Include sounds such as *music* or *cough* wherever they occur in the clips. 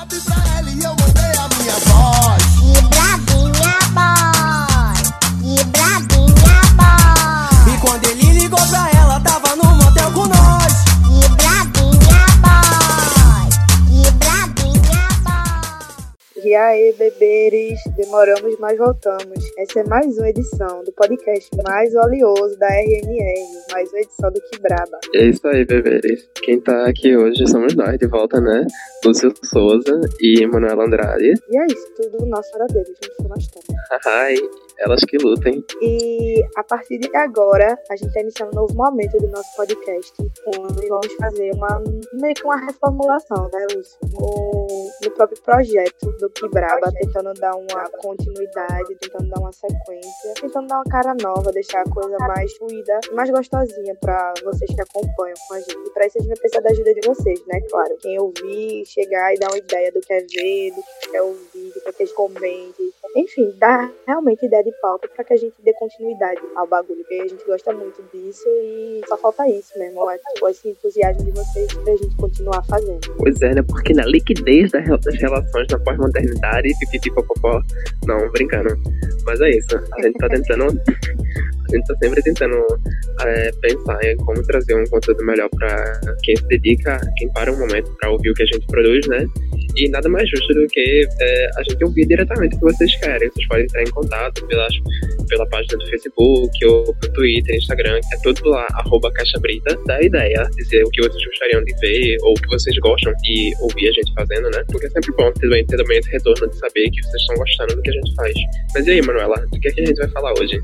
satisfaz ele e eu vou a minha voz. Beberes, demoramos, mas voltamos. Essa é mais uma edição do podcast mais oleoso da RNR, mais uma edição do Que Braba. É isso aí, beberes. Quem tá aqui hoje somos nós, de volta, né? Lúcio Souza e Manuela Andrade. E é isso, tudo nosso era deles, não foi nós também. *laughs* Ai, elas que lutem. E a partir de agora, a gente está iniciando um novo momento do nosso podcast, onde vamos fazer uma meio que uma reformulação, né, Lúcio? No, no próprio projeto do Que Braba, tentando dar uma continuidade, tentando dar uma sequência, tentando dar uma cara nova, deixar a coisa mais fluida, mais gostosinha para vocês que acompanham com a gente. E para isso a gente vai precisar da ajuda de vocês, né? Claro. Quem ouvir, chegar e dar uma ideia do que é ver, do que é ouvir, do que eles comentem. Enfim, dar realmente ideia de pauta para que a gente dê continuidade ao bagulho, porque a gente gosta muito disso e só falta isso mesmo, esse entusiasmo de vocês pra gente continuar fazendo. Pois é, né? Porque na liquidez das relações na pós-modernidade, pipipipopopó, não, brincando. Mas é isso, a gente tá tentando a gente tá sempre tentando é, pensar em como trazer um conteúdo melhor para quem se dedica, quem para um momento para ouvir o que a gente produz, né? E nada mais justo do que é, a gente ouvir diretamente o que vocês querem. Vocês podem entrar em contato pelas, pela página do Facebook ou pelo Twitter, Instagram, é tudo lá, arroba Caixa Brita. Dá ideia, dizer o que vocês gostariam de ver ou o que vocês gostam de ouvir a gente fazendo, né? Porque é sempre bom ter, ter também esse retorno de saber que vocês estão gostando do que a gente faz. Mas e aí, Manuela, do que, é que a gente vai falar hoje?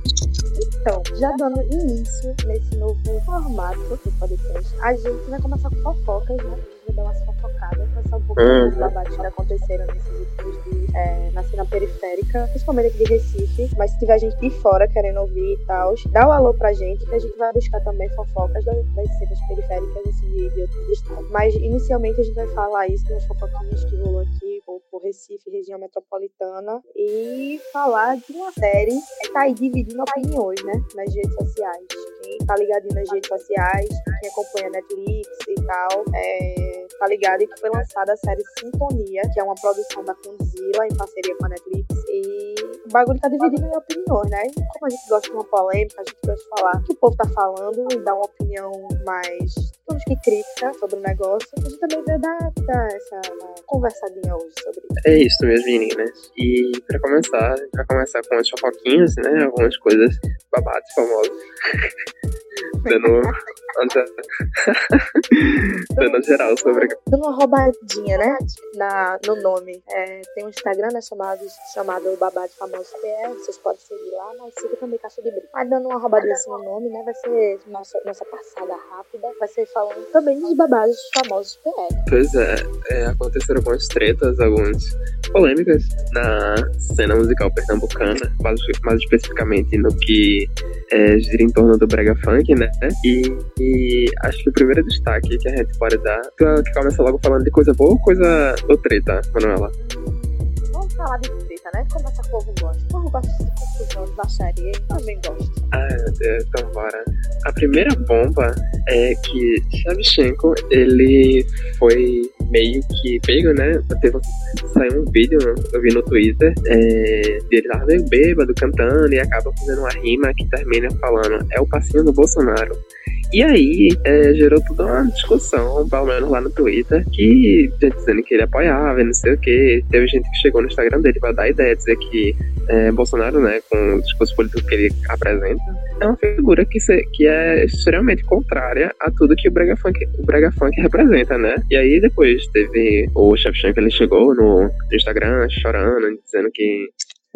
Então, já dando início nesse novo formato do podcast, a gente vai começar com fofocas, né? Dar umas fofocadas, passar um pouco uhum. dos debates que aconteceram nesses últimos dias é, na cena periférica, principalmente aqui de Recife. Mas se tiver gente de fora querendo ouvir e tal, dá o um alô pra gente, que a gente vai buscar também fofocas das, das cenas periféricas assim, de, de outros estados. Mas inicialmente a gente vai falar isso nas fofoquinhas que rolou aqui por, por Recife, região metropolitana, e falar de uma série que tá aí dividindo opiniões, né? Nas redes sociais. Quem tá ligadinho nas redes sociais, quem acompanha Netflix e tal, é, tá ligado que foi lançada a série Sintonia, que é uma produção da Conzilla em parceria com a Netflix. E o bagulho tá dividido em opiniões, né? Como a gente gosta de uma polêmica, a gente gosta de falar o que o povo tá falando e dar uma opinião mais, digamos que crítica sobre o negócio. A gente também veio dar, dar essa conversadinha hoje sobre isso. É isso, minhas meninas. E pra começar, a gente vai começar com as fofoquinhas, né? Algumas coisas babadas famosas. *laughs* dando, dando geral sobre. Dando uma roubadinha, né? Na, no nome. É, tem um Instagram né, chamado, chamado Babado Famoso PR, vocês podem seguir lá, mas siga também Caixa de Brinco. Mas dando uma roubadinha assim no nome, né? Vai ser nossa, nossa passada rápida, vai ser falando também dos babados famosos PR. Pois é, é aconteceram algumas tretas, algumas polêmicas na cena musical pernambucana, mais, mais especificamente no que é, gira em torno do brega funk, né? E, e, acho que o primeiro destaque que a gente pode dar, que começa logo falando de coisa boa ou coisa ou treta, Manuela? Vamos falar de treta, né? Como essa povo gosta. O povo gosta de confusão, de baixaria, eu também gosto. Ah, meu Deus, então bora. A primeira bomba é que Shevchenko, ele foi meio que pego, né? Teve, saiu um vídeo, eu vi no Twitter, é, dele lá meio bêbado, cantando, e acaba fazendo uma rima que termina falando, é o passinho do Bolsonaro. E aí é, gerou toda uma discussão, pelo menos lá no Twitter, que gente dizendo que ele apoiava e não sei o que. Teve gente que chegou no Instagram dele pra dar ideia, dizer que é, Bolsonaro, né, com o discurso político que ele apresenta, é uma figura que, se, que é extremamente contrária a tudo que o Brega Funk, o Brega Funk representa, né? E aí depois teve o Shevchenko, ele chegou no Instagram chorando, dizendo que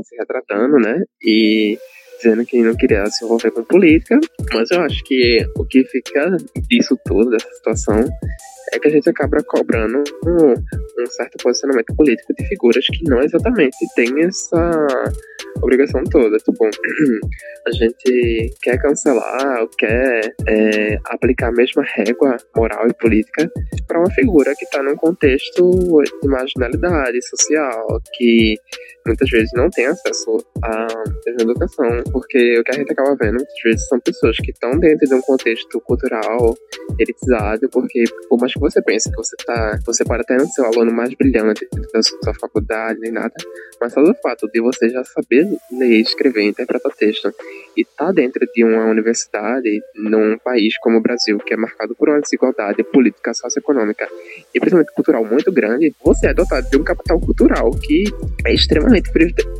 se retratando, né? E dizendo que não queria se envolver com política, mas eu acho que o que fica disso tudo, dessa situação, é que a gente acaba cobrando um, um certo posicionamento político de figuras que não exatamente têm essa obrigação toda. Tipo, *clears throat* a gente quer cancelar ou quer é, aplicar a mesma régua moral e política para uma figura que está num contexto de marginalidade social, que muitas vezes não tem acesso à educação, porque o que a gente acaba vendo muitas vezes são pessoas que estão dentro de um contexto cultural elitizado, porque por mais que você pense que você tá, você pode até não ser o aluno mais brilhante da sua faculdade nem nada, mas só o fato de você já saber ler, escrever, interpretar texto. E tá dentro de uma universidade num país como o Brasil, que é marcado por uma desigualdade política, socioeconômica e principalmente cultural muito grande, você é dotado de um capital cultural que é extremamente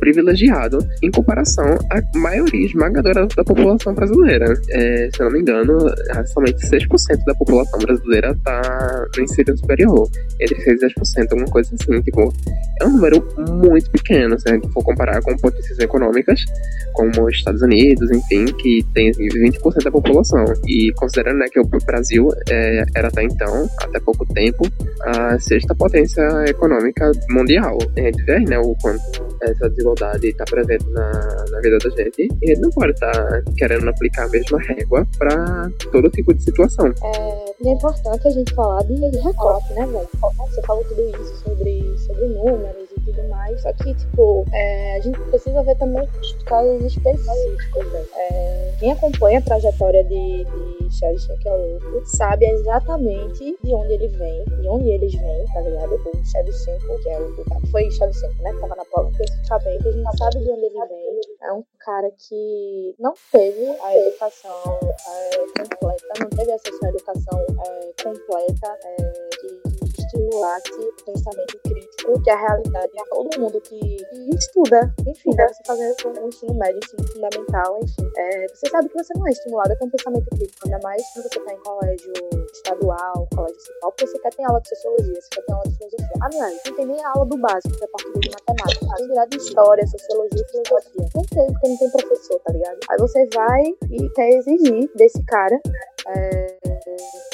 privilegiado em comparação à maioria esmagadora da população brasileira. É, se eu não me engano, somente 6% da população brasileira está no ensino superior, entre 6 e 10%, alguma coisa assim. Tipo, é um número muito pequeno, se a gente for comparar com potências econômicas, como os Estados Unidos, enfim, que tem 20% da população. E considerando né, que o Brasil é, era até então, até pouco tempo, a sexta potência econômica mundial. A gente vê né, o quanto essa desigualdade está presente na, na vida da gente e não pode estar tá querendo aplicar a mesma régua para todo tipo de situação. É, é importante a gente falar de recorte, né, velho? Você falou tudo isso sobre, sobre números tudo mais, só que, tipo, é, a gente precisa ver também os casos específicos, né? É, quem acompanha a trajetória de, de Charles Shevchenko sabe exatamente de onde ele vem, de onde eles vêm, tá ligado? O Shevchenko, que é o, foi Shevchenko, né, que tava na Polônia, especificamente, a gente sabe de onde ele vem, é um cara que não teve a educação é, completa, não teve acesso à educação é, completa, é, estimulasse o pensamento crítico, que é a realidade de todo mundo que, estuda, enfim, deve se fazer um ensino médio, ensino fundamental, enfim. É, você sabe que você não é estimulado a ter um pensamento crítico, ainda mais quando você está em colégio estadual, colégio municipal, porque você quer ter aula de sociologia, você quer ter aula de filosofia. Aliás, não tem nem aula do básico, que é português de matemática. Tem virar de história, sociologia e filosofia. Não tem, porque não tem professor, tá ligado? Aí você vai e quer exigir desse cara é,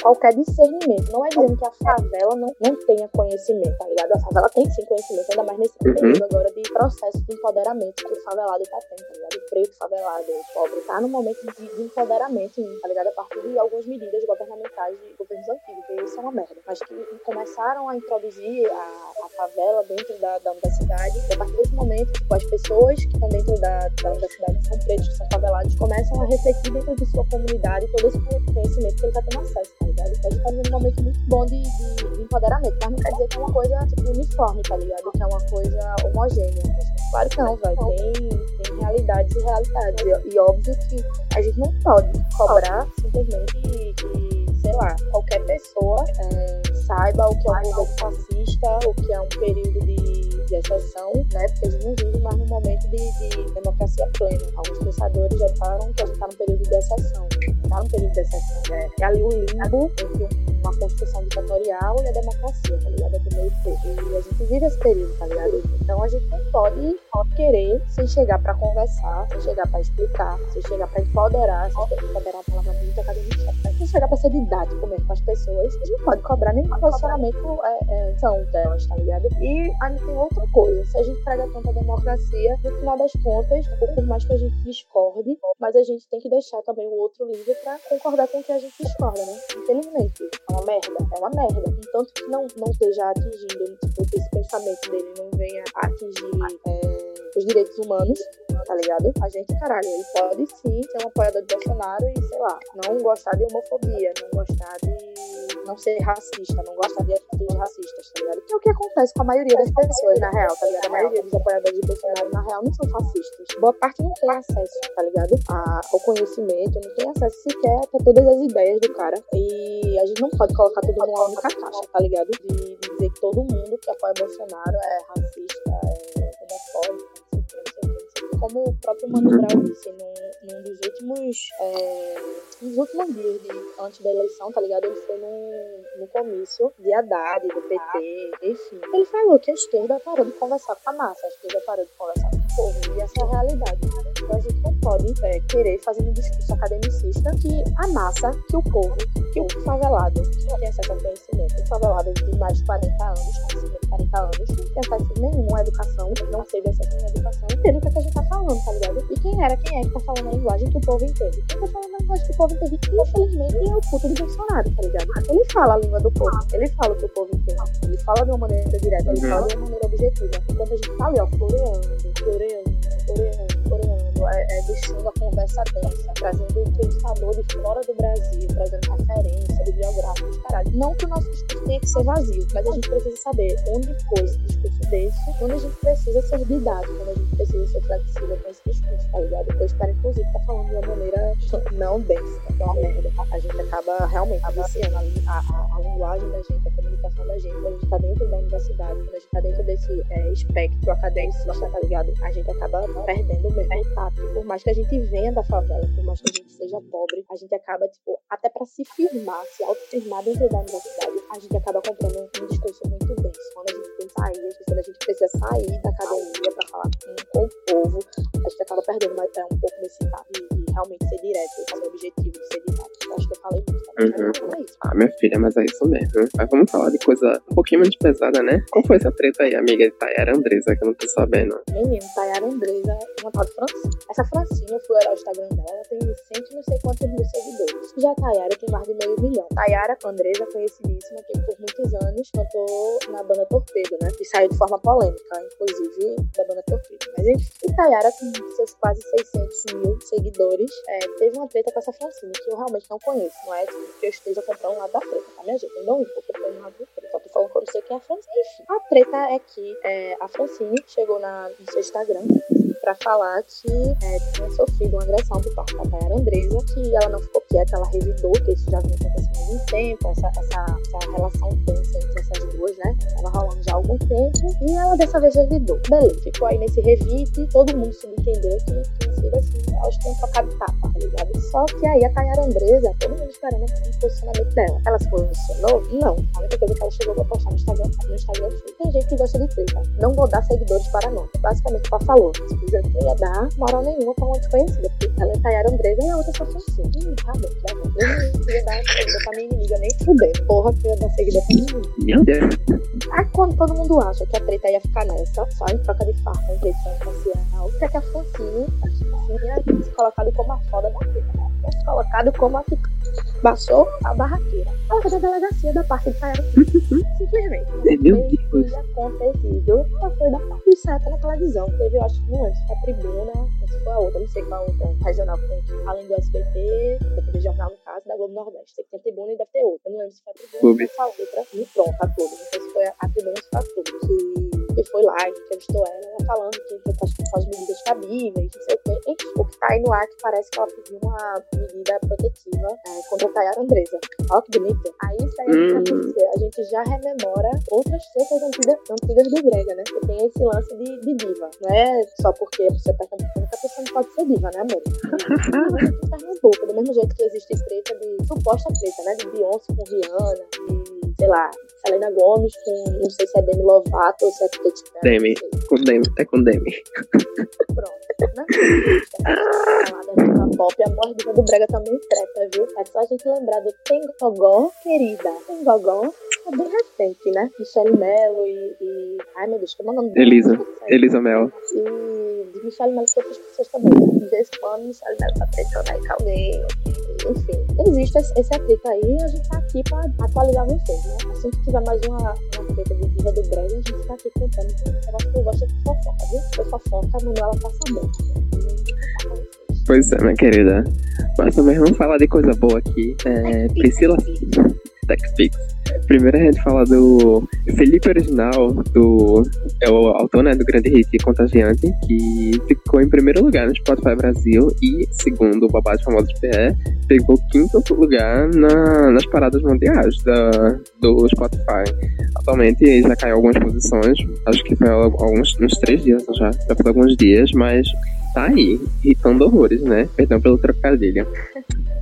qualquer discernimento. Não é dizendo que a favela não, não tenha conhecimento, tá ligado? A favela tem sim conhecimento, ainda mais nesse uhum. período agora de processo de empoderamento que o favelado tá tendo, tá ligado? O preto favelado, o pobre, tá no momento de, de empoderamento, tá ligado? A partir de algumas medidas governamentais de governos antigos, que isso é uma merda, mas que começaram a introduzir a, a favela dentro da, da universidade. E a partir desse momento, tipo, as pessoas que estão dentro da, da universidade, que são pretos, que são favelados, começam a refletir dentro de sua comunidade todo esse conhecimento que ele tá tendo acesso, tá ligado? Então a gente tá vivendo um momento muito bom de, de, de empoderamento, mas não quer dizer que é uma coisa tipo, uniforme, tá ligado? Que é uma coisa homogênea. Claro que não, velho. Tem, tem realidades e realidades. E, e, óbvio que a gente não pode cobrar simplesmente que, sei lá, qualquer pessoa é, saiba o que é um governo fascista, o que é um período de de exceção, né? Porque a gente não vive mais num momento de, de democracia plena. Alguns pensadores já falaram que a gente está num período de exceção. Está num período de exceção. Né? É ali o limbo entre uma construção ditatorial e a democracia, tá ligado? É do meio termo. E a gente vive esse período, tá ligado? Então a gente não pode, pode querer sem chegar para conversar, sem chegar para explicar, sem chegar para empoderar, sem empoderar a palavra muito acadêmica, sem chegar para ser didático mesmo com as pessoas, a gente não pode cobrar nenhum posicionamento é, é, são delas, tá ligado? E ainda tem outra coisa, se a gente prega tanto a democracia, no final das contas, por mais que a gente discorde, mas a gente tem que deixar também o outro livre para concordar com o que a gente discorda, né? Infelizmente, é uma merda, é uma merda. Entanto que não, não esteja atingindo, tipo, esse pensamento dele não venha atingir é, os direitos humanos, tá ligado? A gente, caralho, ele pode sim ser um apoiador de Bolsonaro e, sei lá, não gostar de homofobia, não gostar de não ser racista, não gostar de atitudes racistas, tá ligado? Que é o que acontece com a maioria das pessoas, na real, tá ligado? A maioria dos apoiadores de Bolsonaro, na real, não são fascistas. Boa parte não tem acesso, tá ligado? A, ao conhecimento, não tem acesso sequer a todas as ideias do cara. E a gente não pode colocar tudo numa única caixa, tá ligado? De, de dizer que todo mundo que apoia Bolsonaro é racista, é homofóbico, como o próprio Mano Brown disse num, num dos últimos. É, nos últimos dias de, antes da eleição, tá ligado? Ele foi num, no comício de Haddad, do PT, enfim. Ele falou que a esquerda parou de conversar com a massa, a esquerda parou de conversar com povo, e essa é a realidade. Então a gente não pode é, querer fazer um discurso academicista que a massa, que o povo, que o favelado, que não tem acesso ao conhecimento, o favelado de mais de 40 anos, 40 anos, não tem acesso nenhum à educação, não teve acesso à educação, entende o que, é que a gente tá falando, tá ligado? E quem era, quem é que tá falando a linguagem que o povo entende? Quem tá falando a linguagem que o povo entende, infelizmente, é o puto do Bolsonaro, tá ligado? Ele fala a língua do povo, ele fala o que o povo entende, ele fala de uma maneira direta, ele uhum. fala de uma maneira objetiva. Enquanto a gente tá ali, ó, floreando, floreando, floreando, floreando, é, é deixando a conversa densa, trazendo pensador de fora do Brasil, trazendo referência, bibliográficos, caralho. Não que o nosso discurso tenha que ser vazio, mas a gente precisa saber onde pôs esse discurso desse, onde a gente precisa ser didático, onde a gente precisa ser flexível com esse discurso, tá ligado? Eu espero, inclusive, estar tá falando de uma maneira não densa, que é uma merda. A gente acaba realmente viciando a, a, a, linguagem da gente, a comunicação da gente, quando a gente tá dentro da universidade, quando a gente tá dentro desse é, espectro acadêmico, tá ligado? A gente acaba perdendo mesmo o tato. Por mais que a gente venha da favela, por mais que a gente seja pobre, a gente acaba, tipo, até pra se firmar, se autoafirmar dentro da universidade, a gente acaba comprando um discurso muito denso. Quando a gente tem sair, quando a gente precisa sair da academia pra falar com, o povo, a gente acaba perdendo mais, é, um pouco desse tato de, realmente ser direto, fazer o objetivo de ser direto. Acho que eu falei muito. Uhum. É ah, minha filha, mas é isso mesmo. Mas vamos falar de coisa um pouquinho menos pesada, né? Qual foi essa treta aí, amiga de Tayara Andresa, que eu não tô sabendo? Menino, Tayara Andresa, uma tal de Francine. Essa Francine, eu fui olhar o Instagram dela, ela tem cento não sei quantos mil seguidores. Já a Tayara tem mais de meio milhão. Tayara Andresa, conhecidíssima, que por muitos anos cantou na banda Torpedo, né? Que saiu de forma polêmica, inclusive, da banda Torpedo. Mas enfim, Tayara, com seus quase 600 mil seguidores, é, teve uma treta com essa Francine, que eu realmente não conheço. Não é que eu esteja comprando um lado da treta, tá, minha gente? Eu não vou comprar um lado da treta. Só tô falando que eu não sei quem é a Francine. Enfim, a treta é que é, a Francine chegou na, no seu Instagram para falar que é, tinha sofrido uma agressão por parte da Tayara Andresa, que ela não ficou quieta, ela revidou, que isso já vinha acontecendo há algum tempo, essa, essa, essa relação tensa entre essas duas, né? Tava rolando já há algum tempo, e ela dessa vez revidou. Beleza, ficou aí nesse revite, todo mundo subentendeu que tinha sido assim, elas tinham trocado tapa, tá ligado? Só que aí a Tayara Andresa, todo mundo esperando o posicionamento dela. Ela se posicionou? Não. A única coisa que ela chegou a postar no Instagram, no Instagram foi: tem gente que gosta de treta. Não vou dar seguidores para nós. Basicamente, ela falou. Dizendo que ia dar moral nenhuma pra uma desconhecida, porque ela é Tayara Andresa e a outra só foi assim. Hum, tá bom, tá bom. Eu não ia dar seguidor pra minha inimiga nem fudendo. Porra, que eu ia dar seguidor pra minha inimiga. Meu Deus. Aí quando todo mundo acha que a treta ia ficar nessa, só em troca de farpa, em rede social, o que é que a Francine, a Francine ia se colocado como a foda da treta, né? Ia se colocado como a que baixou a barraqueira. Ela foi da delegacia da parte de Tayara. *laughs* Simplesmente. É, meu Deus. acontecido, ela foi da parte de Seta na televisão. Teve, eu acho que não antes, a tribuna, se foi a outra, não sei qual outra regional que tem aqui. Além do SBT, da TV Jornal, no caso, da Globo Nordeste. Sei que tem a tribuna e deve ter outra. Eu não lembro se foi a tribuna se foi a outra. E pronto, a Globo. Não sei se foi a tribuna ou se foi a Globo. Que, que foi lá, que entrevistou ela, ela falando que foi com as medidas cabíveis, não sei o quê. Enfim, o que tá aí no ar que parece que ela pediu uma medida protetiva é, contra a Tayara Andresa. Olha que bonito. Aí isso aí hum. a gente já rememora outras tretas antigas, antigas do Brega, né? Que tem esse lance de, de diva. Não é só porque a pessoa tá cantando que a pessoa não pode ser diva, né, amor? *laughs* Mas boca, do mesmo jeito que existe treta de suposta treta, né? De Beyoncé com Rihanna, de, sei lá, Selena Gomes com, não sei se é Demi Lovato ou se é Kate Perry. Demi, com Demi, é com Demi. Pronto, né? A pop, a mordida do Brega também treta, viu? É só a gente lembrar do Tem Gogó, querida. Tem Gogó é bem recente, né? Michelle Mello e, e... Ai, meu Deus, como é o nome dela? Elisa. Elisa Mello. E de Michelle Mello com outras pessoas também. De vez em quando, Michelle Mello tá com alguém. Enfim, existe esse atrito aí e a gente tá aqui pra atualizar vocês, né? Assim que tiver mais uma, uma treta de diva do Brega, a gente tá aqui contando que negócio que eu gosto é de fofoca, viu? Foi fofoca, a Manuela passa bem. Pois é, minha querida. Mas também vamos falar de coisa boa aqui. É, Priscila TechPix. Primeiro a gente fala do Felipe Original, do. É o autor né, do grande hit Contagiante, que ficou em primeiro lugar no Spotify Brasil e, segundo o Babado Famoso PE, pegou quinto lugar na, nas paradas mundiais da, do Spotify. Atualmente já caiu algumas posições, acho que foi alguns uns três dias já, já foi alguns dias, mas tá aí, irritando horrores, né? Perdão pelo trocadilho.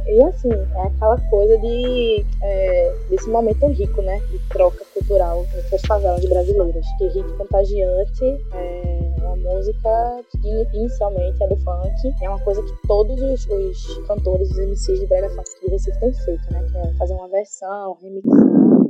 E assim, é aquela coisa de é, desse momento rico, né? De troca cultural entre as favelas brasileiras. Que Rico Contagiante é uma música que inicialmente é do funk. É uma coisa que todos os, os cantores, os MCs de Brega Funk de Recife têm feito, né? Que é fazer uma versão, remixar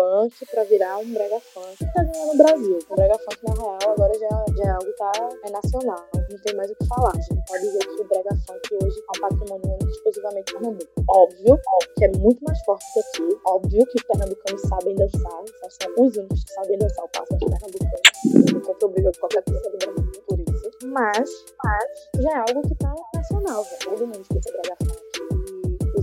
funk pra virar um brega funk. Tá ganhando no Brasil. O brega funk, na real, agora já, já é algo que tá, é nacional. Não tem mais o que falar. A gente pode dizer que o brega funk hoje é um patrimônio exclusivamente Pernambuco. Óbvio que é muito mais forte que aqui. Óbvio que os pernambucanos sabem dançar. São os únicos que sabem dançar o passo dos pernambucanos. Não contra o briga de qualquer pessoa do Brasil por isso. Mas, mas já é algo que tá nacional. Todo mundo escuta brega funk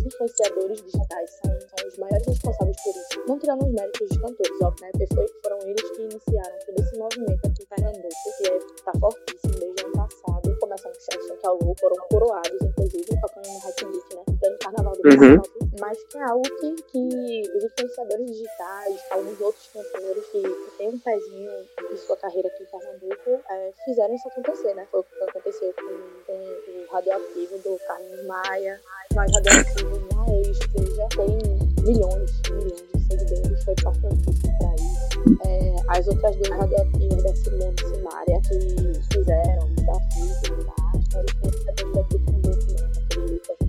influenciadores digitais são, são, os maiores responsáveis por isso. Não tirando os méritos dos cantores, óbvio, né? Porque foi, foram eles que iniciaram todo esse movimento aqui em Pernambuco, que é, tá fortíssimo desde o ano passado. Começando com Chefson Kalu, foram coroados, inclusive, tocando no Hackbeat, né? Dando carnaval do uhum. Mas que é algo que, que os influenciadores digitais, alguns outros cantores que, que têm um pezinho de sua carreira aqui em Pernambuco, é, fizeram isso acontecer, né? Foi o que aconteceu com, com o radioativo do Carlos Maia, mais radioativo na Extra, já tem milhões, milhões de seguidores, foi importantíssimo para isso. É, as outras duas radioativas da Simone Simária que fizeram desafios e mais, então eles têm que daqui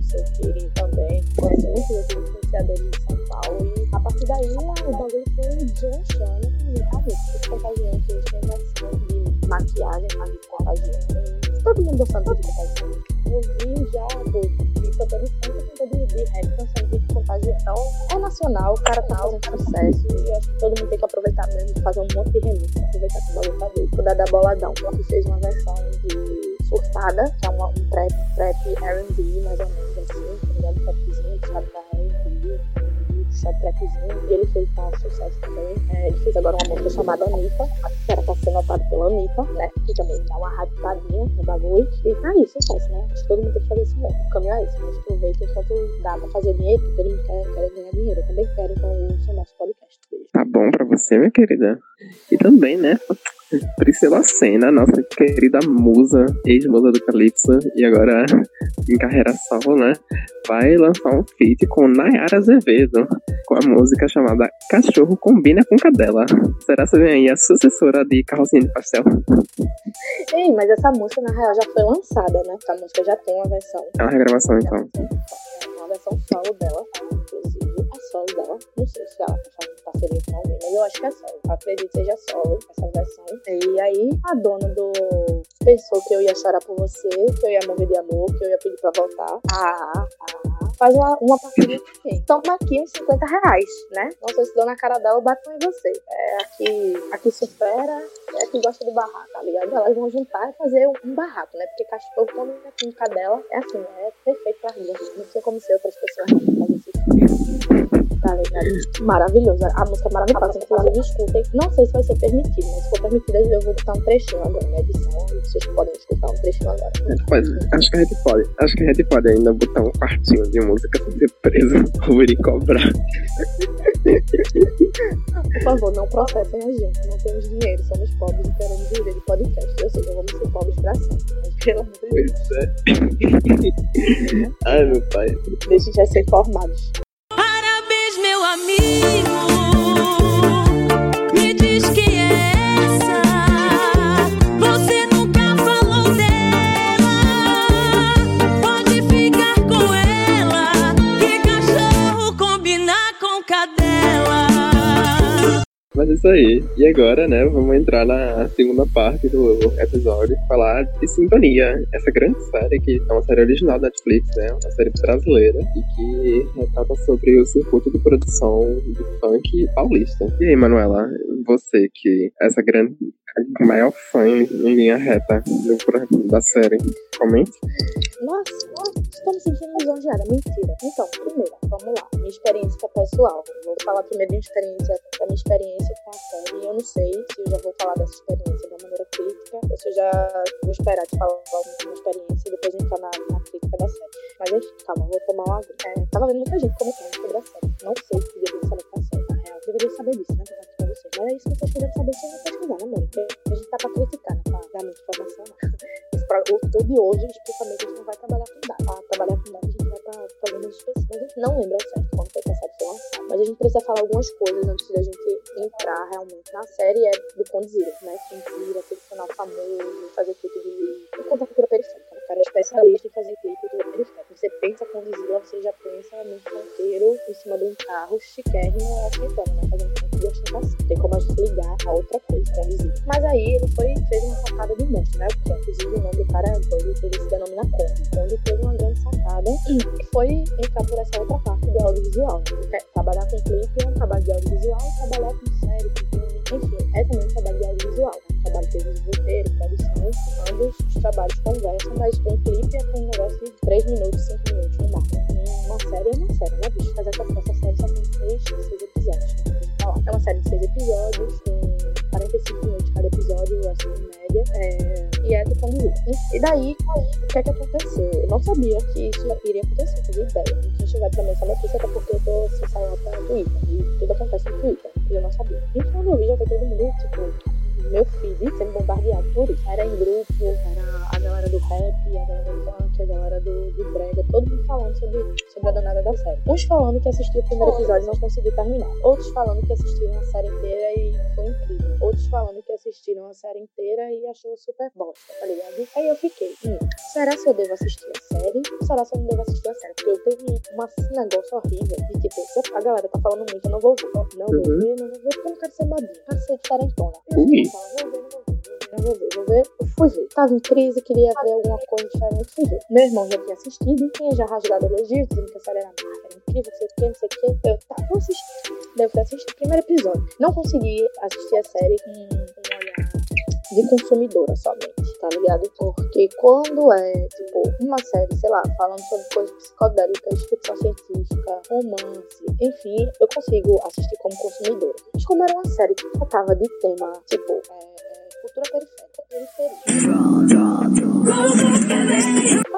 sei o que, também, conhece muitos outros influenciadores de São Paulo, e a partir daí o bagulho foi deslanchando e realmente os contagiantes, eles têm versão de maquiagem, de contagiante, todo mundo gostando de contagiante. Eu vi já, vi cantando funk, cantando de rap, dançando de contagiante. Então, é nacional, o cara tá fazendo sucesso e eu acho que todo mundo tem que aproveitar mesmo, fazer um monte de remix, aproveitar que o bagulho tá doido. O Dada Boladão, que fez uma versão de Surtada, que é uma, um trap, trap R&B, mais ou menos assim, ligado? Trapzinho, sabe, da R&B puxado trapzinho e ele fez um sucesso também. É, ele fez agora uma música chamada Anitta, que era pra ser notada pela Anitta, né? Que também dá uma radicadinha no bagulho. E tá aí, sucesso, né? Acho que todo mundo tem que fazer isso mesmo. O caminho é esse, mas aproveita enquanto dá pra fazer dinheiro, porque todo mundo quer, quer ganhar dinheiro. Eu também quero, então o nosso podcast. Tá bom pra você, minha querida. E também, né? Priscila Senna, nossa querida musa, ex-musa do Calypso, e agora em carreira solo, né? Vai lançar um feat com Nayara Azevedo, com a música chamada Cachorro Combina com Cadela. Será que vem aí a sucessora de Carrocinha de Pastel? Ei, mas essa música na real já foi lançada, né? Essa música já tem uma versão. É uma regravação, então. É uma versão solo dela, dela. Não sei se ela tá fazendo parceria com alguém, mas eu acho que é solo. Eu acredito que seja solo essa versão. E aí, a dona do pensou que eu ia chorar por você, que eu ia morrer de amor, que eu ia pedir pra voltar. Ah, ah faz uma, uma parceria com *coughs* quem? Toma aqui uns 50 reais, né? Não sei se dou na cara dela ou bato em você. É aqui, aqui supera, é aqui gosta do barraco, tá ligado? Elas vão juntar e fazer um barraco, né? Porque cachorro come a química dela é assim, é perfeito pra rir. Não sei como ser outras pessoas isso. Tá ligado? Maravilhoso. A música é maravilhosa. Inclusive, escutem. Não sei se vai ser permitido, mas se for permitido, eu vou botar um trechinho agora na edição. Vocês podem escutar um trechinho agora. Acho que a gente pode. Acho que a gente pode ainda botar um quartinho de música sem ser preso *laughs* por ir cobrar. Por favor, não processem a gente. Não temos dinheiro, somos pobres e queremos viver de podcast. Ou seja, vamos ser pobres pra sempre. Mas, pelo amor de Deus. Pois é. *laughs* Ai, meu pai. Deixa de ser formados. me. Mas é isso aí. E agora, né, vamos entrar na segunda parte do episódio, falar de Sintonia, essa grande série que é uma série original da Netflix, né, uma série brasileira e que retrata sobre o circuito de produção de funk paulista. E aí, Manuela, você que é essa grande maior fã em linha reta do, da série, comente. Nossa, estou me sentindo lisonjeada. Mentira. Então, primeiro, vamos lá. Minha experiência pessoal. Vou falar primeiro da experiência, da minha experiência com a série. Eu não sei se eu já vou falar dessa experiência de maneira crítica ou se eu já vou esperar de falar da minha experiência e depois entrar na, na crítica da série. Mas enfim, calma, vou tomar uma água. É, tava vendo muita gente comentando sobre a série. Não sei se deveria saber da série, na real. Deveria saber disso, né? Pra vocês. Mas é isso que vocês quiserem saber, vocês vão pesquisar, né, mano? Porque a gente tá pra criticar, né? Pra dar muita informação, *laughs* O, o de hoje, especificamente, a gente não vai trabalhar com dados. Pra trabalhar com dados, a gente vai pra problemas específicos. A gente não lembra ao certo quando foi ser lançado. Mas a gente precisa falar algumas coisas antes da gente entrar realmente na série. É do Condzilla, né? Condzilla, aquele canal famoso, fazer tudo de... contar cultura periférica? Cara é especialista em fazer clipe do periférico. Você pensa Condizila, você já pensa num canteiro em cima de um carro chiquérrimo ostentando, né? Fazendo ponto de ostentação. Tem como a gente ligar a outra coisa, Condizila. Mas aí ele foi, fez uma sacada de monstro, né? Porque inclusive o nome do cara ele, ele se denomina Conde. Conde fez uma grande sacada e foi entrar por essa outra parte do audiovisual. Né? Trabalhar com clipe é um trabalho de audiovisual, trabalhar com série, com filme, enfim, é também um trabalho de audiovisual. Trabalho de roteiro, produção, ambos os trabalhos conversam, mas um clipe é um negócio de 3 minutos, 5 minutos no máximo. Uma série é uma série, né, bicho? Mas essa, essa série só tem 6, 6 episódios. Né? É uma série de 6 episódios, com 45 minutos cada episódio, assim, em média. É, e é do Kong E daí, o que é que aconteceu? Eu não sabia que isso iria acontecer, não fazia ideia. Eu tinha chegado também essa notícia, até porque Uns falando que assistiu o primeiro episódio e não conseguiu terminar. Outros falando que assistiram a série inteira e foi incrível. Outros falando que assistiram a série inteira e achou super bosta, tá ligado? Aí eu fiquei, hum, será se eu devo assistir a série? Ou será se eu não devo assistir a série? Porque eu tenho uma, um negócio horrível de tipo, a galera tá falando muito, eu não vou ver, não vou Uhum. ver, não vou ver, porque eu não quero ser babinha, quero ser diferentona. Eu não vou ver, vou ver, vou ver. Eu fui ver. Tava em crise, queria ver alguma coisa diferente, fui ver. Meu irmão já tinha assistido, tinha já rasgado elogios, dizendo que a série era massa, era incrível, não sei o que, não sei o que. Eu, tá, vou assistir. Daí eu fui assistir o primeiro episódio. Não consegui assistir a série com um olhar de consumidora somente, tá ligado? Porque quando é, tipo, uma série, sei lá, falando sobre coisas psicodélicas, ficção científica, romance, enfim, eu consigo assistir como consumidora. Mas como era uma série que tratava de tema, tipo, é, é, cultura periférica, periferia.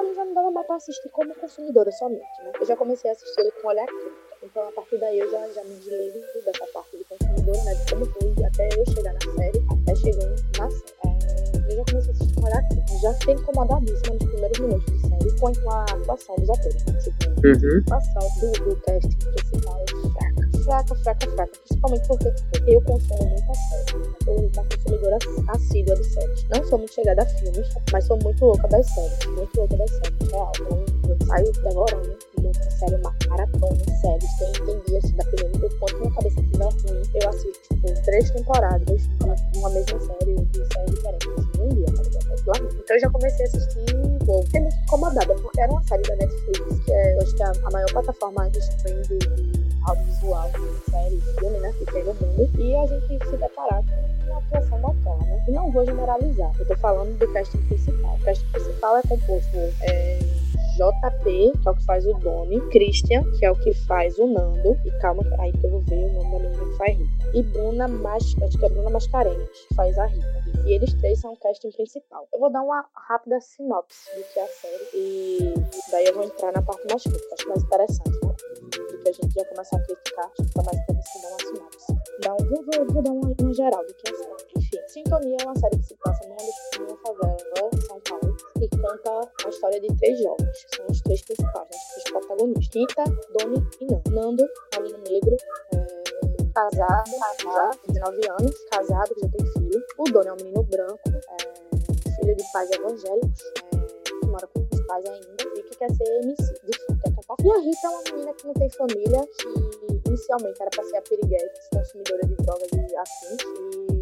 Mim já não dava mais pra assistir como consumidora somente, né? Eu já comecei a assistir ele com olhar crítico. Então, a partir daí, eu já, já me desligo dessa parte de consumidora, né? De como foi até eu chegar na série, até chegando na série. É, eu já comecei a assistir com olhar crítico. Já fiquei incomodadíssima nos primeiros minutos de série com a atuação dos atores, né? Tipo, Uhum. a atuação do, do casting principal fraca. Fraca, fraca, fraca. Principalmente porque eu consumo muita série. Sou uma consumidora assídua de séries. Não sou muito chegada a filmes, mas sou muito louca das séries. Muito louca das séries, real. Então, eu saio devorando muita série, uma maratona de séries. Tem, tem dias, dependendo do quanto minha cabeça estiver ruim, eu assisto, tipo, três temporadas de uma mesma série, de série diferente, assim, um dia, tá. Então eu já comecei a assistir, pô, fiquei muito incomodada, porque era uma série da Netflix, que é, eu acho que é a maior plataforma de stream de, de audiovisual, de série, filme, né, que tem no mundo. E a gente se deparar com uma atuação daquela, né? E não vou generalizar, eu tô falando do casting principal. O casting principal é composto é, JP, que é o que faz o Doni, Christian, que é o que faz o Nando, e calma, aí que eu vou ver o nome da menina que faz Rita. E Bruna Mas, acho que é Bruna Mascarenhas, que faz a Rita. E eles três são o casting principal. Eu vou dar uma rápida sinopse do que é a série, e daí eu vou entrar na parte mais crítica, acho mais interessante, né? Que a gente já começar a criticar, acho que fica mais interessante dar uma sinopse. Um, vou, vou, vou dar uma, uma geral do que é a série. Enfim, Sintonia é uma série que se passa numa, numa favela, São Paulo, e conta a história de três jovens, que são os três principais, né, os protagonistas. Rita, Doni e Nando. Nando, menino negro, é, casado, já, 19 anos, casado, que já tem filho. O Doni é um menino branco, é, filho de pais evangélicos, é, que mora com os pais ainda, e que quer ser MC, de cantar. E a Rita é uma menina que não tem família, que inicialmente era pra ser a piriguete, consumidora de drogas e afins, e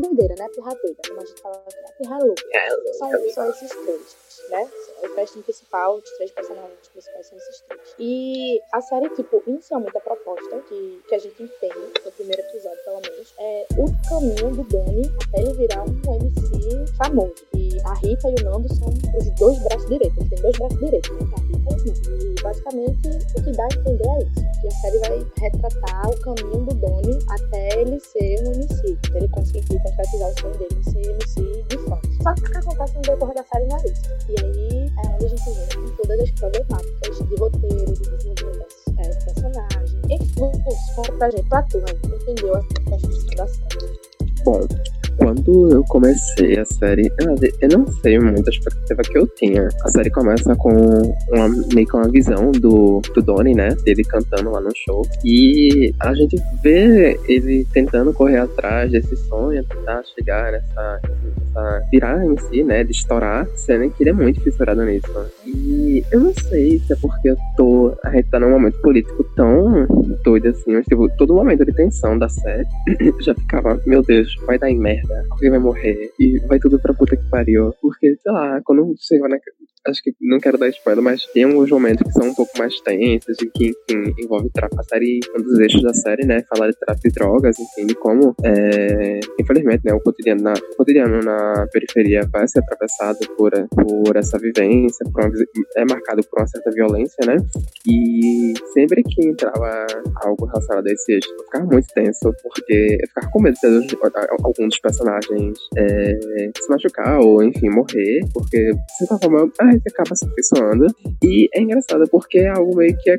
doideira, né? Pirra doida, como a gente fala aqui, é pirra louca. São, são esses três, né? O casting principal, os três personagens principais são esses três. E a série, tipo, inicialmente a proposta que, que a gente entende, no primeiro episódio pelo menos, é o caminho do Dani até ele virar um MC famoso. E a Rita e o Nando são os dois braços direitos, eles têm dois braços direitos, né? A Rita e. E basicamente o que dá a entender é isso. Que a série vai retratar o caminho do Doni até ele ser um MC. Até ele conseguir concretizar o sonho dele em ser MC de funk. Só que o que acontece no decorrer da série não é isso. E aí é onde a gente vê com todas as problemáticas de roteiro, de desenvolvimento é, de personagem. Lúcio, conta pra gente, né? entendeu a construção da série. Bom, quando eu comecei a série, eu não sei muito a expectativa que eu tinha. A série começa com uma, meio que uma visão do, do Donnie, né? Dele cantando lá no show. E a gente vê ele tentando correr atrás desse sonho, tentar chegar nessa, virar em si, né? De estourar, sendo que ele é muito fissurado nisso. E eu não sei se é porque eu tô. A gente tá num momento político tão doido assim, mas tipo, todo momento de tensão da série *clears throat* já ficava, meu Deus, vai dar em merda, alguém vai morrer e vai tudo pra puta que pariu. Porque, sei lá, quando chegou na, acho que não quero dar spoiler, mas tem alguns momentos que são um pouco mais tensos e que, enfim, envolve tráfico. A série, um dos eixos da série, né, falar de tráfico de drogas, enfim, de como, é, infelizmente, né, o cotidiano na, o cotidiano na periferia vai ser atravessado por, por essa vivência, por uma, é marcado por uma certa violência, né, e sempre que entrava algo relacionado a esse eixo, eu ficava muito tenso, porque eu ficava com medo de algum dos personagens é, se machucar ou, enfim, morrer, porque, de certa forma, a gente acaba se afeiçoando. E é engraçado porque é algo meio que,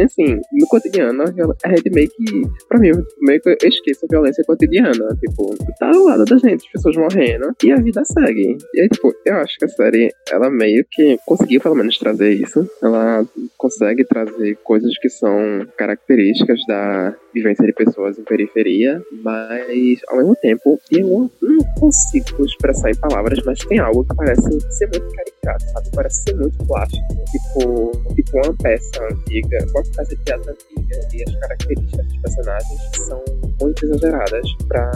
assim, no cotidiano, a gente meio que, pra mim, meio que eu esqueço a violência cotidiana. Tipo, tá ao lado da gente, as pessoas morrendo, e a vida segue. E aí, tipo, eu acho que a série, ela meio que conseguiu pelo menos trazer isso. Ela consegue trazer coisas que são características da vivência de pessoas em periferia, mas ao mesmo tempo eu não consigo expressar em palavras, mas tem algo que parece ser muito caricato, sabe? Parece ser muito plástico, tipo, tipo uma peça antiga, uma peça de teatro antiga, e as características dos personagens são muito exageradas para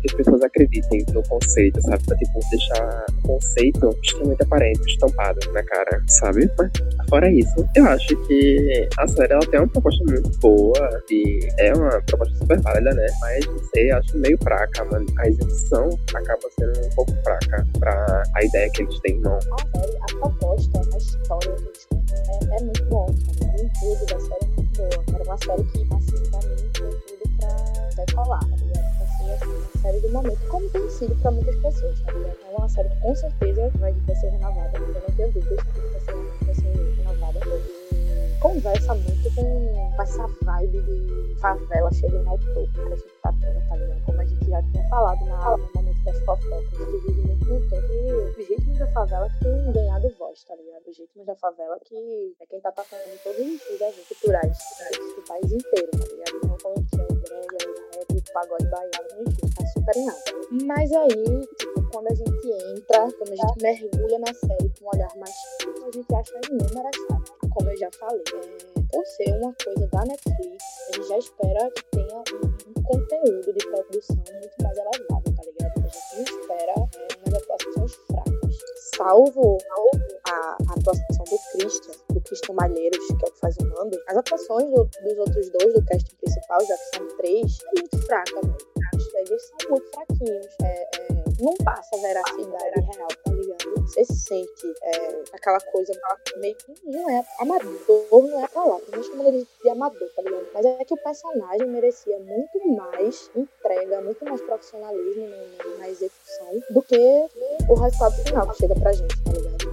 que as pessoas acreditem no conceito, sabe? Pra, tipo, deixar o conceito extremamente aparente, estampado na cara, sabe? Mas, fora isso, eu acho que a série ela tem uma proposta muito boa e é uma proposta super válida, né? Mas, não sei, acho meio fraca, mano. A execução acaba sendo um pouco fraca pra a ideia que eles têm, não. A série, a proposta, a história que é, é muito sabe? O enredo da série é muito boa. Era uma série que, assim, pra mim, pra decolar, tá ligado? Assim, assim, uma série do momento, como tem sido pra muitas pessoas, tá ligado? É uma série que com certeza vai, vai ser renovada, eu não tenho dúvidas que vai ser, vai ser renovada, conversa muito com, com essa vibe de favela chegando ao topo que a gente tá tendo, tá ligado? Como a gente já tinha falado na, no momento das fofocas, a gente vive muito no tempo e os ritmos da favela que tem ganhado voz, tá ligado? Os ritmos da favela que é quem tá passando todos os eventos culturais do país inteiro, tá ligado? Então, pagode baiano, enfim, tá super em alta. Mas aí, tipo, quando a gente entra, quando a gente mergulha na série com um olhar mais crítico, a gente acha inúmeras como eu já falei, é, por ser uma coisa da Netflix, a gente já espera que tenha um, um conteúdo de produção muito mais elevado, tá ligado? A gente não espera é, umas atuações fracas. Salvo a, a atuação do Christian, do Christian Malheiros, que é o que faz o Nando, as atuações do, dos outros dois do cast principal, já que são três, é muito fraca, velho. Eles são muito fraquinhos. É, é, não passa a veracidade real, ligado? Você sente é, aquela coisa meio que não é amador, não é a palavra, não chama ele de amador, tá ligado? Mas é que o personagem merecia muito mais entrega, muito mais profissionalismo na execução do que o resultado final que chega pra gente, tá ligado?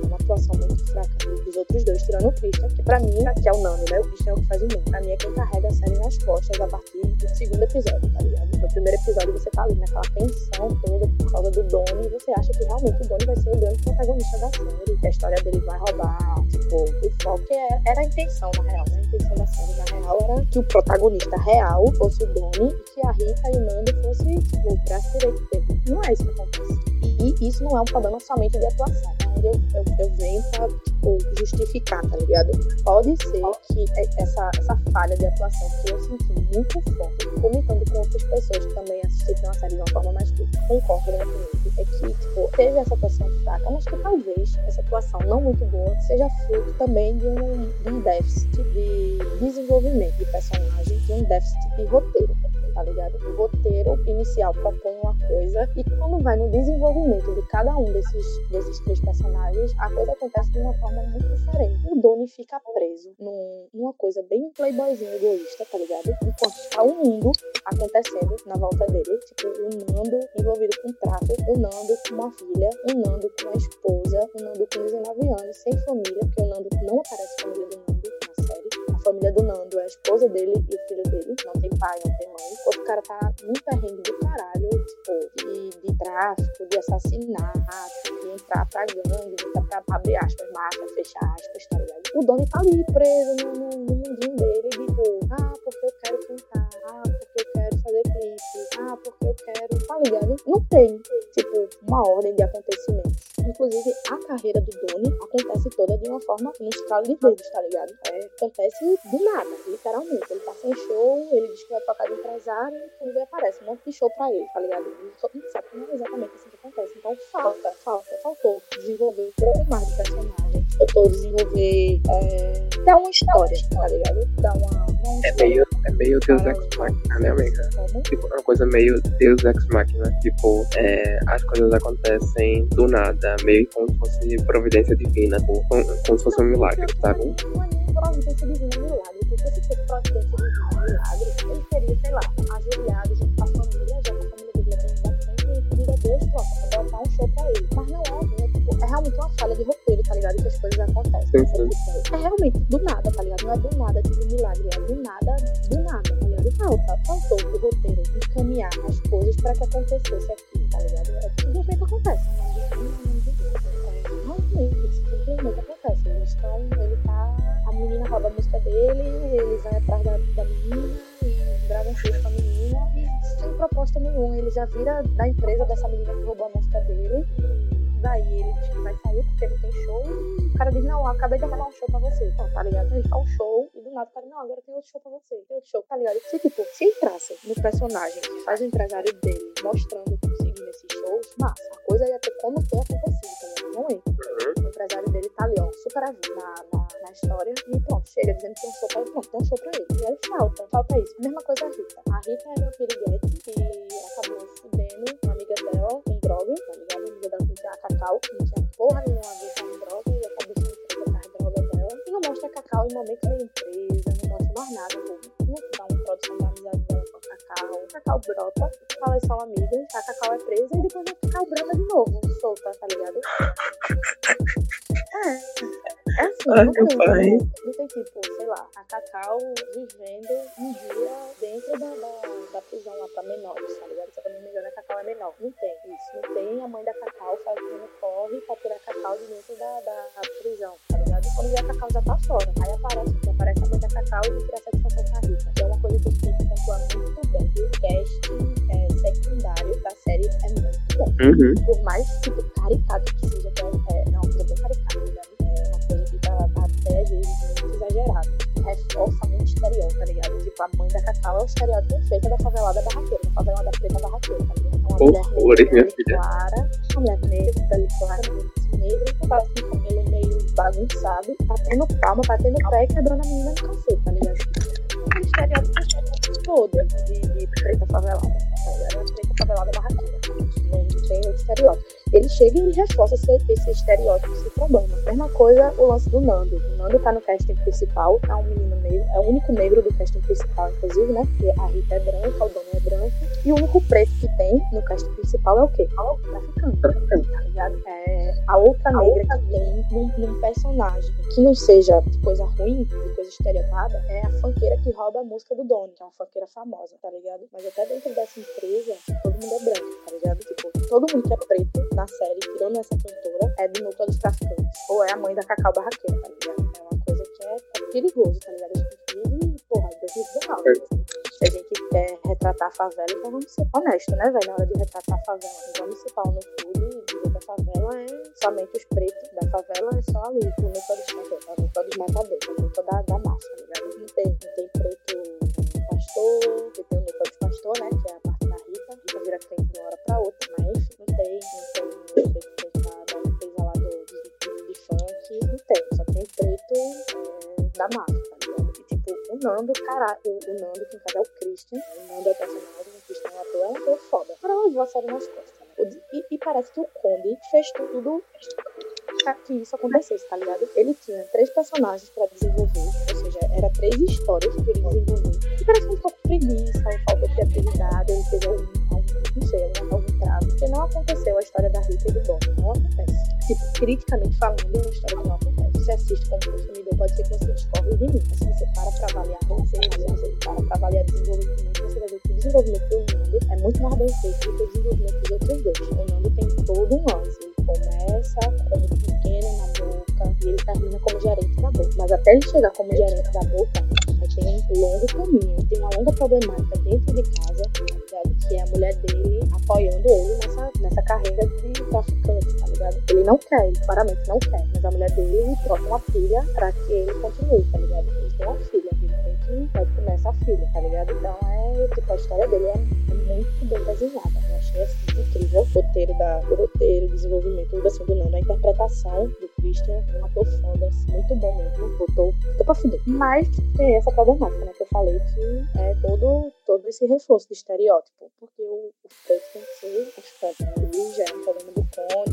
É fraca dos outros dois, tirando o Christian, que pra mim, que é o Nando, né? O Christian é o que faz o Nando. Pra mim é quem carrega a série nas costas a partir do segundo episódio, tá ligado? No primeiro episódio você tá ali naquela tensão toda por causa do Donnie e você acha que realmente o Donnie vai ser o grande protagonista da série, que a história dele vai roubar, tipo, o foco que era, a intenção, na real, né? A intenção da série, na real, era que o protagonista real fosse o Donnie e que a Rita e o Nando fossem, tipo, o braço direito dele. Não é isso que acontece. E isso não é um problema somente de atuação. Eu, eu, eu venho pra tipo, justificar, tá ligado? Pode ser que essa, essa falha de atuação que eu senti muito forte, comentando com outras pessoas que também assistiram a série de uma forma mais crítica, concordam né, comigo, é que tipo, teve essa atuação fraca, mas que talvez essa atuação não muito boa seja fruto também de um, de um déficit de desenvolvimento de personagem, de um déficit de roteiro tá ligado? O roteiro inicial propõe uma coisa e quando vai no desenvolvimento de cada um desses, desses três personagens, a coisa acontece de uma forma muito diferente. O Donnie fica preso num, numa coisa bem playboyzinho egoísta, tá ligado? Enquanto está o mundo acontecendo na volta dele, tipo, o Nando envolvido com tráfico, o Nando com uma filha, o Nando com uma esposa, o Nando com 19 anos, sem família, porque o Nando não aparece família do Nando família do Nando é a esposa dele e o filho dele, não tem pai, não tem mãe o cara tá num perrengue do caralho, tipo, de, de tráfico, de assassinato, de entrar pra gangue, de entrar pra abrir aspas, máfia, fechar aspas, tá ligado? O dono tá ali preso no, no mundinho dele, tipo, ligado? Não tem, tipo, uma ordem de acontecimentos. Inclusive, a carreira do Doni acontece toda de uma forma no escala de dedos, tá ligado? É, acontece do nada, literalmente. Ele tá sem show, ele diz que vai tocar de empresário e quando ele aparece um monte de show pra ele, tá ligado? Não sabe como é exatamente assim que acontece. Então falta, falta, faltou desenvolver um pouco mais de personagem. Faltou desenvolver. É, dar uma história, tá ligado? Dar uma. uma É meio, é meio Deus Ex Machina, né, amiga? Como? Tipo, uma coisa meio Deus Ex Machina. Tipo, é, as coisas acontecem do nada, meio como se fosse providência divina, como, como se fosse um milagre, sabe? Não é nem providência divina milagre, porque se fosse providência divina milagre, ele teria, sei lá, ajoelhado junto com a família, já que a família dele é bem bastante, e pedido a Deus, pronto, pra botar um show pra ele. Mas não é, né? Tipo, é realmente uma falha de roteiro, tá ligado? Que as coisas acontecem. Sim, É, sim. tipo, é realmente do nada, tá ligado? Não é do nada, tipo, milagre, é do nada, do nada, tá ligado? Falta, faltou o roteiro encaminhar as coisas pra que acontecesse aquilo, tá ligado? É que de repente acontece, né? Realmente, simplesmente acontece. Eles estão, ele tá. A menina rouba a música dele, ele vai atrás da, da menina e grava um filme com a menina e sem proposta nenhuma. Ele já vira da empresa dessa menina que roubou a música dele. Daí ele vai sair porque ele tem show. O cara diz: Não, acabei de arrumar um show pra você. Então, tá ligado? Ele faz um show e do nada o cara: Não, agora tem outro show pra você. Tem outro show, tá ligado? Se, tipo, se entrasse no personagem faz o empresário dele mostrando conseguindo esses shows, massa. A coisa ia ter como ter acontecido, ligado? Não entra Uhum. o empresário dele tá ali, ó, super na, na, na história. E pronto, chega dizendo que tem um show pra ele. Pronto, tem um show pra ele. E aí falta, falta isso. Mesma coisa a Rita. A Rita era uma piriguete que acabou fudendo uma amiga dela com droga, tá ligado? A amiga dela que tinha a Cacau, não tinha porra nenhuma a ver com droga, e acabou sendo com as drogas dela. E não mostra a Cacau em momento nenhum presa, não mostra mais nada, pô. Não dá uma produção da amizade dela Cacau. Cacau brota, elas são amigas, a Cacau é presa e depois a Cacau brota de novo, solta, tá ligado? *laughs* É, é tem, pai. não tem tipo, sei lá, a Cacau vivendo um dia dentro da, da, da prisão lá pra menores, tá ligado? Se eu não me engano, a Cacau é menor. Não tem isso. Não tem a mãe da Cacau fazendo corre pra tirar a Cacau de dentro da, da prisão, tá ligado? Quando a Cacau já tá fora. Aí aparece, aparece a mãe da Cacau e vem tirar satisfação com a Rita. Que é uma coisa que eu que pontuar muito bem. O cast é, secundário da série é muito bom Uhum. por mais tipo, caricato que seja, que é, é Cacau é o estereótipo perfeito da favelada barraqueira, da favelada preta barraqueira, uma mulher Horrores, negra, minha filha. clara, uma mulher negra, pele clara, negra, que parece com cabelo meio bagunçado, batendo palma, batendo pé e quebrando a menina no cacete, tá ligado? Um estereótipo todo Ele chega e reforça esse, esse estereótipo, esse problema. Mesma coisa o lance do Nando. O Nando tá no casting principal, é um menino negro, é o único negro do casting principal, inclusive, né? Porque a Rita é branca, o dono é branco. E o único preto que tem no casting principal é o quê? É o traficante. Tá ligado? É a outra negra que tem num, num personagem que não seja de coisa ruim, de coisa estereotipada, é a funkeira que rouba a música do dono, que é uma funkeira famosa, tá ligado? Mas até dentro dessa empresa, todo mundo é branco, todo mundo que é preto na série, tirando essa cantora, é do núcleo dos traficantes. Ou é a mãe da Cacau Barraqueira, tá ligado? É uma coisa que é, é perigoso, tá ligado? A gente vive, porra, em 2019. né? Se a gente quer retratar a favela, então vamos ser honestos, né, velho? Na hora de retratar a favela, não vamos se pau no cu e dizer que a favela é somente os pretos da favela, é só ali, o núcleo dos traficantes, o núcleo dos matadores, o núcleo da, da massa, da tá ligado? E tipo, o Nando, cara, o, o Nando, que no é o Christian, o Nando é personagem, o Christian é ator, é um ator foda. O cara levou a série nas costas, né? De- E, e parece que o Conde fez tudo que isso acontecesse, tá ligado? Ele tinha três personagens pra desenvolver, ou seja, era três histórias que ele desenvolveu. E parece que ele ficou com ou faltou criatividade, ele teve algum, não sei, algum, algum travo. Porque não aconteceu a história da Rita e do Dono, não acontece. Tipo, criticamente falando, é uma história que não acontece. Você assiste como consumidor, pode ser que você discorde de mim, mas se você para para avaliar conselho, se você para para avaliar desenvolvimento, você vai ver que o desenvolvimento do Nando é muito mais bem feito do que o desenvolvimento dos outros dois. O Nando tem todo um lance, ele começa como pequeno na boca e ele termina como gerente da boca. Mas até ele chegar como gerente da boca, tem um longo caminho, tem uma longa problemática dentro de casa, que é a mulher dele apoiando ele nessa, nessa carreira de traficante, ligado? Ele não quer, ele claramente não quer, mas a mulher dele troca uma filha pra que ele continue, tá ligado? Ele tem uma filha, ele tem que pode comer essa filha, tá ligado? Então é, tipo, a história dele é, é muito bem desenhada. Eu achei assim incrível o roteiro, da, o roteiro, o desenvolvimento, tudo assim do Nando, a interpretação do Christian, um ator foda, assim, muito bom mesmo, botou, botou pra fuder. Mas tem essa problemática, né, que eu falei que é todo, todo esse reforço de estereótipo, porque o, o preto tem que ser afetado, né? ele já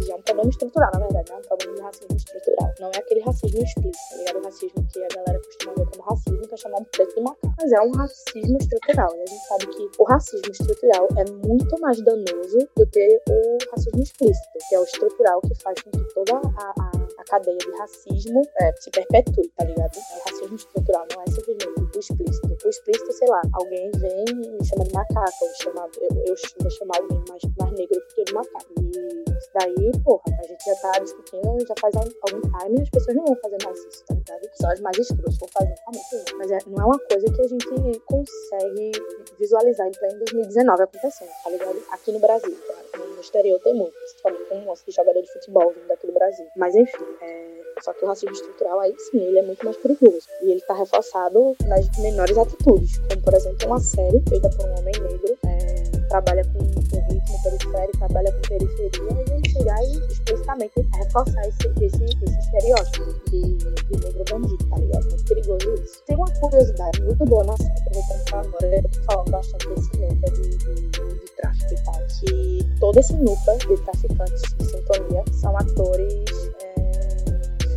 já é um problema estrutural, na verdade, é um problema de racismo estrutural. Não é aquele racismo explícito, tá ligado? O racismo que a galera costuma ver como racismo, que é chamar um preto de macaco. Mas é um racismo estrutural, e a gente sabe que o racismo estrutural é muito mais danoso do que o racismo explícito, que é o estrutural que faz com que toda a, a cadeia de racismo é, se perpetue, tá ligado? O racismo estrutural não é simplesmente o explícito. O explícito, sei lá, alguém vem e me chama de macaco, eu, chama, eu, eu vou chamar alguém mais, mais negro do que de macaco. E isso daí, porra, a gente já tá discutindo já faz algum time e as pessoas não vão fazer mais isso, tá ligado? Só as mais escrotas vão fazer, não. Mas é, não é uma coisa que a gente consegue visualizar em pleno 2019 acontecendo, tá ligado? Aqui no Brasil, claro. No exterior tem muito, principalmente com monte de jogador de futebol vindo daqui do Brasil. Mas enfim, é... só que o racismo estrutural aí sim, ele é muito mais perigoso. E ele tá reforçado nas menores atitudes, como por exemplo uma série feita por um homem negro, é... trabalha com, com ritmo periférico, trabalha com periferia, e ele chegar e explicitamente reforçar esse, esse, esse estereótipo de, de negro bandido, tá ligado? Muito perigoso isso. Tem uma curiosidade muito boa na série, que agora eu tô falando bastante desse núcleo de, de, de tráfico e tal, que todo esse núcleo de traficantes de sintonia são atores é,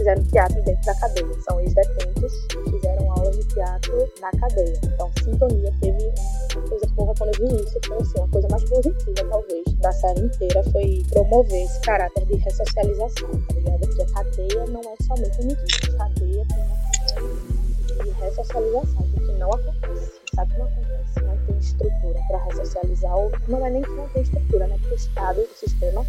fizeram teatro dentro da cadeia, são ex-detentos que fizeram aulas de teatro na cadeia. Então, sintonia teve uma coisa porra quando eu vi isso, foi assim, uma coisa mais positiva, talvez, da série inteira, foi promover esse caráter de ressocialização, tá ligado? Porque a cadeia não é somente um medida, a cadeia tem uma de ressocialização, porque não acontece, sabe que não acontece, não tem estrutura para ressocializar, ou não é nem que não tem estrutura, né? Porque o Estado, o sistema,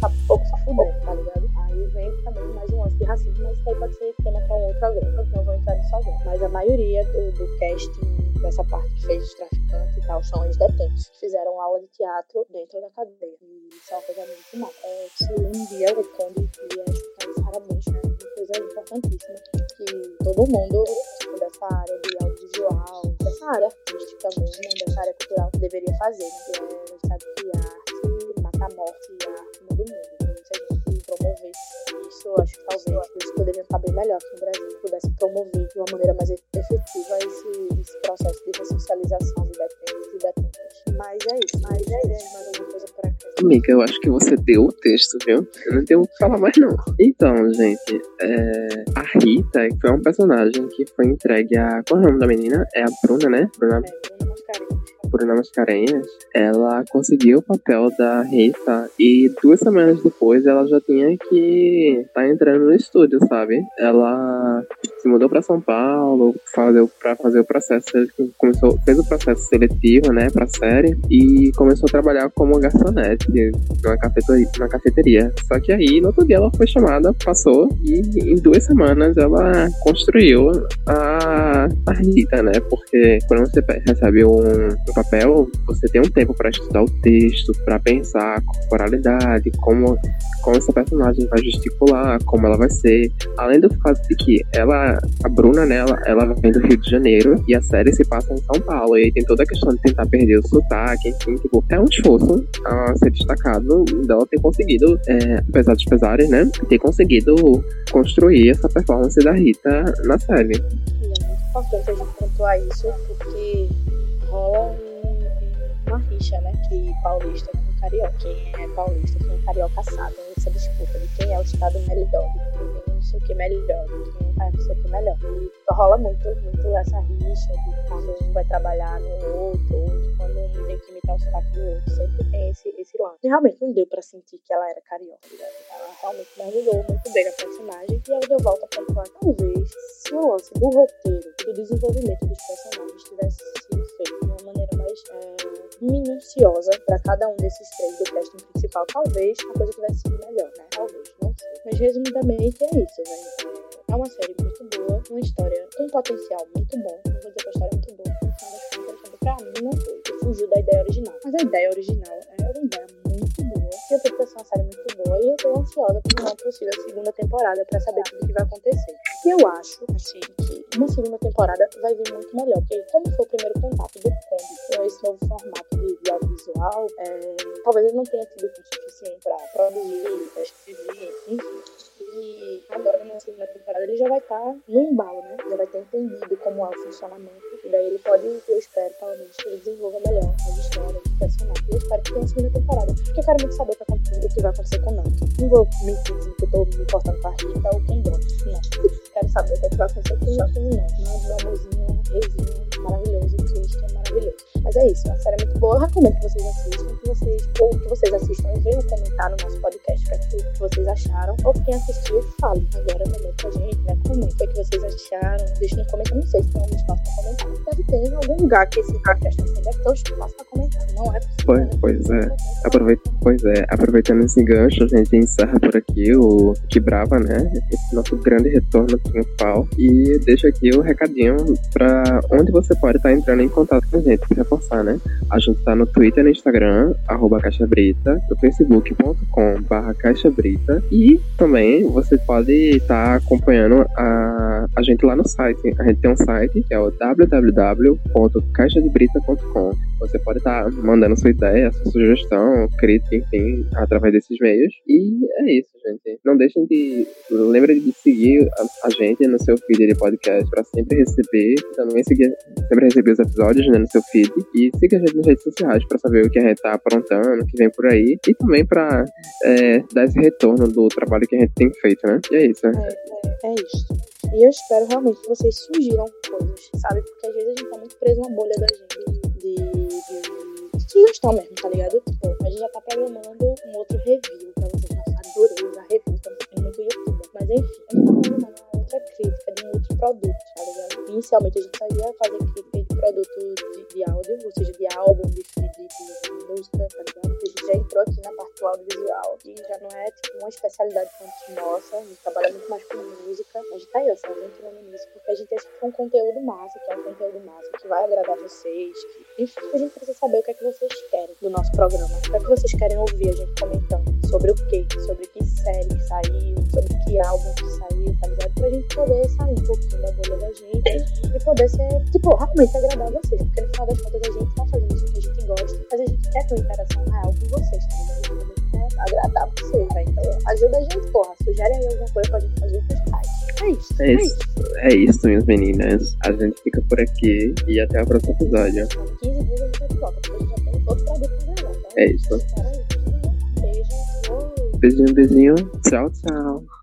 tá pouco se fudendo, tá ligado? Aí vem também mais um lance de racismo, mas aí pode ser tema para um outro programa, não vou entrar nisso agora. Mas a maioria do, do casting dessa parte que fez os traficantes e tal são ex-detentos que fizeram aula de teatro dentro da cadeia. E isso é uma coisa muito mal. É, se um dia o Conde ia escutar isso, parabéns, né? Uma coisa importantíssima que todo mundo dessa área de audiovisual, dessa área artística mesmo, dessa área cultural, deveria fazer, né? Que é, sabe que a arte mata a morte e a arte muda o mundo. Promover isso, eu acho que talvez eles poderiam estar bem melhor aqui no Brasil, pudesse promover de uma maneira mais efetiva esse, esse processo de ressocialização de detentos e detentas. Mas é isso, mas é isso, mais alguma coisa para cá. Amiga, eu acho que você deu o texto, viu? Eu não tenho o que falar mais, não. Então, gente, é... a Rita foi um personagem que foi entregue a. Qual é o nome da menina? É a Bruna, né? Bruna, É. Bruna Mascarenhas. Ela conseguiu o papel da Rita e duas semanas depois ela já tinha que estar entrando no estúdio, sabe? Ela se mudou para São Paulo fazer, para fazer o processo, começou, fez o processo seletivo, né, pra série e começou a trabalhar como garçonete numa cafeteria, numa cafeteria. Só que aí, no outro dia, ela foi chamada, passou e em duas semanas ela construiu a, a Rita, né? Porque quando você recebe um, um papel, você tem um tempo para estudar o texto, para pensar a corporalidade, como, como essa personagem vai gesticular, como ela vai ser. Além do fato de que ela, a Bruna, né, ela, ela vem do Rio de Janeiro e a série se passa em São Paulo. E aí tem toda a questão de tentar perder o sotaque, enfim, tipo, é um esforço a ser destacado dela ter conseguido, é, apesar dos pesares, né, ter conseguido construir essa performance da Rita na série. É muito importante a gente pontuar isso, porque né? Que paulista com carioca. Quem é paulista, é carioca sabe essa disputa de quem é o estado melhor, de quem não sei o que melhor, de quem faz não sei o que melhor. E rola muito, muito essa rixa de quando um vai trabalhar no outro, ou de quando um tem que imitar o sotaque do outro. Sempre tem esse, esse lance. E realmente não deu pra sentir que ela era carioca, ligado? Ela realmente mergulhou muito bem na personagem. E aí eu volto a pontuar, talvez, se o lance do roteiro do desenvolvimento dos personagens tivesse sido feito de uma maneira mais é, minuciosa para cada um desses três do casting principal, talvez a coisa tivesse sido melhor, né? Talvez, não sei. Mas resumidamente é isso, né? É uma série muito boa, uma história com um potencial muito bom. Não vou dizer que a história é muito boa, contas, pra mim não foi. Fugiu da ideia original. Mas a ideia original é uma ideia muito boa. ser uma série muito boa e eu tô ansiosa por uma possível segunda temporada pra saber tudo que vai acontecer. E eu acho, assim, que uma segunda temporada vai vir muito melhor, porque como foi o primeiro contato do Kombi com esse novo formato de, de audiovisual, é, talvez ele não tenha tido tempo suficiente pra produzir, pra escrever, enfim. E agora na segunda temporada ele já vai estar no embalo, né? Já vai ter entendido como é o funcionamento. E daí ele pode, eu espero, menos, que ele desenvolva melhor as histórias, os personagens. Eu espero que tenha a segunda temporada. Porque eu quero muito saber o que, o vai acontecer com o Nanto. Não vou mentir dizendo que eu tô me importando com a Rita ou o Dono. Não. Quero saber o que, é vai acontecer com o Nanto e o Nanto. Mas meu amorzinho, reizinho, maravilhoso, Christian, maravilhoso. Mas é isso, a série é muito boa. Eu recomendo que vocês assistam, que vocês, ou que vocês assistam e venham comentar no nosso podcast o que, é o vocês acharam. Ou quem assistiu, fale agora também pra gente, né? Comente o que, é que vocês acharam. Deixe no comentário. Não sei se tem algum espaço pra comentar. Deve ter em algum lugar que esse podcast tá sendo. Deve ter um espaço pra comentar. Não é possível. Pois, né? pois é. Aproveita, pois é, aproveitando esse gancho, a gente encerra por aqui o Que Brava, né? Esse nosso grande retorno triunfal. E deixa aqui o recadinho pra onde você pode estar entrando em contato com a gente, pra reforçar, né? A gente tá no Twitter e no Instagram, arroba Caixa Brita, no facebook.com barra Caixa Brita. E também você pode estar acompanhando a, a gente lá no site. A gente tem um site que é o www.caixadebrita.com. Você pode estar mandando sua ideia, sua sugestão, crítica, enfim, através desses meios. E é isso, gente. Não deixem de. Lembre de seguir a, a gente no seu feed de podcast para sempre receber. Também seguir, sempre receber os episódios né, no seu feed. E siga a gente nas redes sociais para saber o que a gente tá aprontando, o que vem por aí. E também para dar esse retorno do trabalho que a gente tem feito, né? E é isso. né? É, é, é isso. E eu espero realmente que vocês sugiram coisas, sabe? Porque às vezes a gente tá muito preso na bolha da gente de, de, sugestão mesmo, tá ligado? Tipo, a gente já tá programando um outro review pra vocês. Adorei usar review, estamos sendo muito youtuber. Mas enfim, a gente tá programando uma outra crítica de um outro produto, tá ligado? Inicialmente a gente só ia fazer crítica produto de, de áudio, ou seja, de álbum, de, de, de, música, tá ligado? A gente já entrou aqui na parte do audiovisual, e já não é tipo uma especialidade tanto nossa, a gente trabalha muito mais com música. A gente tá aí, ó, se aventurando nisso, porque a gente que é um conteúdo massa, que é um conteúdo massa, que vai agradar vocês. Que, enfim, a gente precisa saber o que é que vocês querem do nosso programa. O que é que vocês querem ouvir a gente comentando? Sobre o quê? Sobre que série que saiu, sobre que álbum que saiu, tá ligado? Pra gente poder sair um pouquinho da bolha da gente e poder ser, tipo, realmente agradar vocês. Porque no final das contas a gente tá fazendo isso que a gente gosta, mas a gente quer ter uma interação real com vocês, tá ligado? A gente quer agradar vocês, né? Então ajuda a gente, porra. Sugere aí alguma coisa pra gente fazer que faz. É isso. É isso. É isso, minhas meninas. A gente fica por aqui e até o próximo episódio. Em 15 dias a gente tá volta, porque a gente já tem outro produto pra gravar, tá? É isso. Beijinho, beijinho. Tchau, tchau.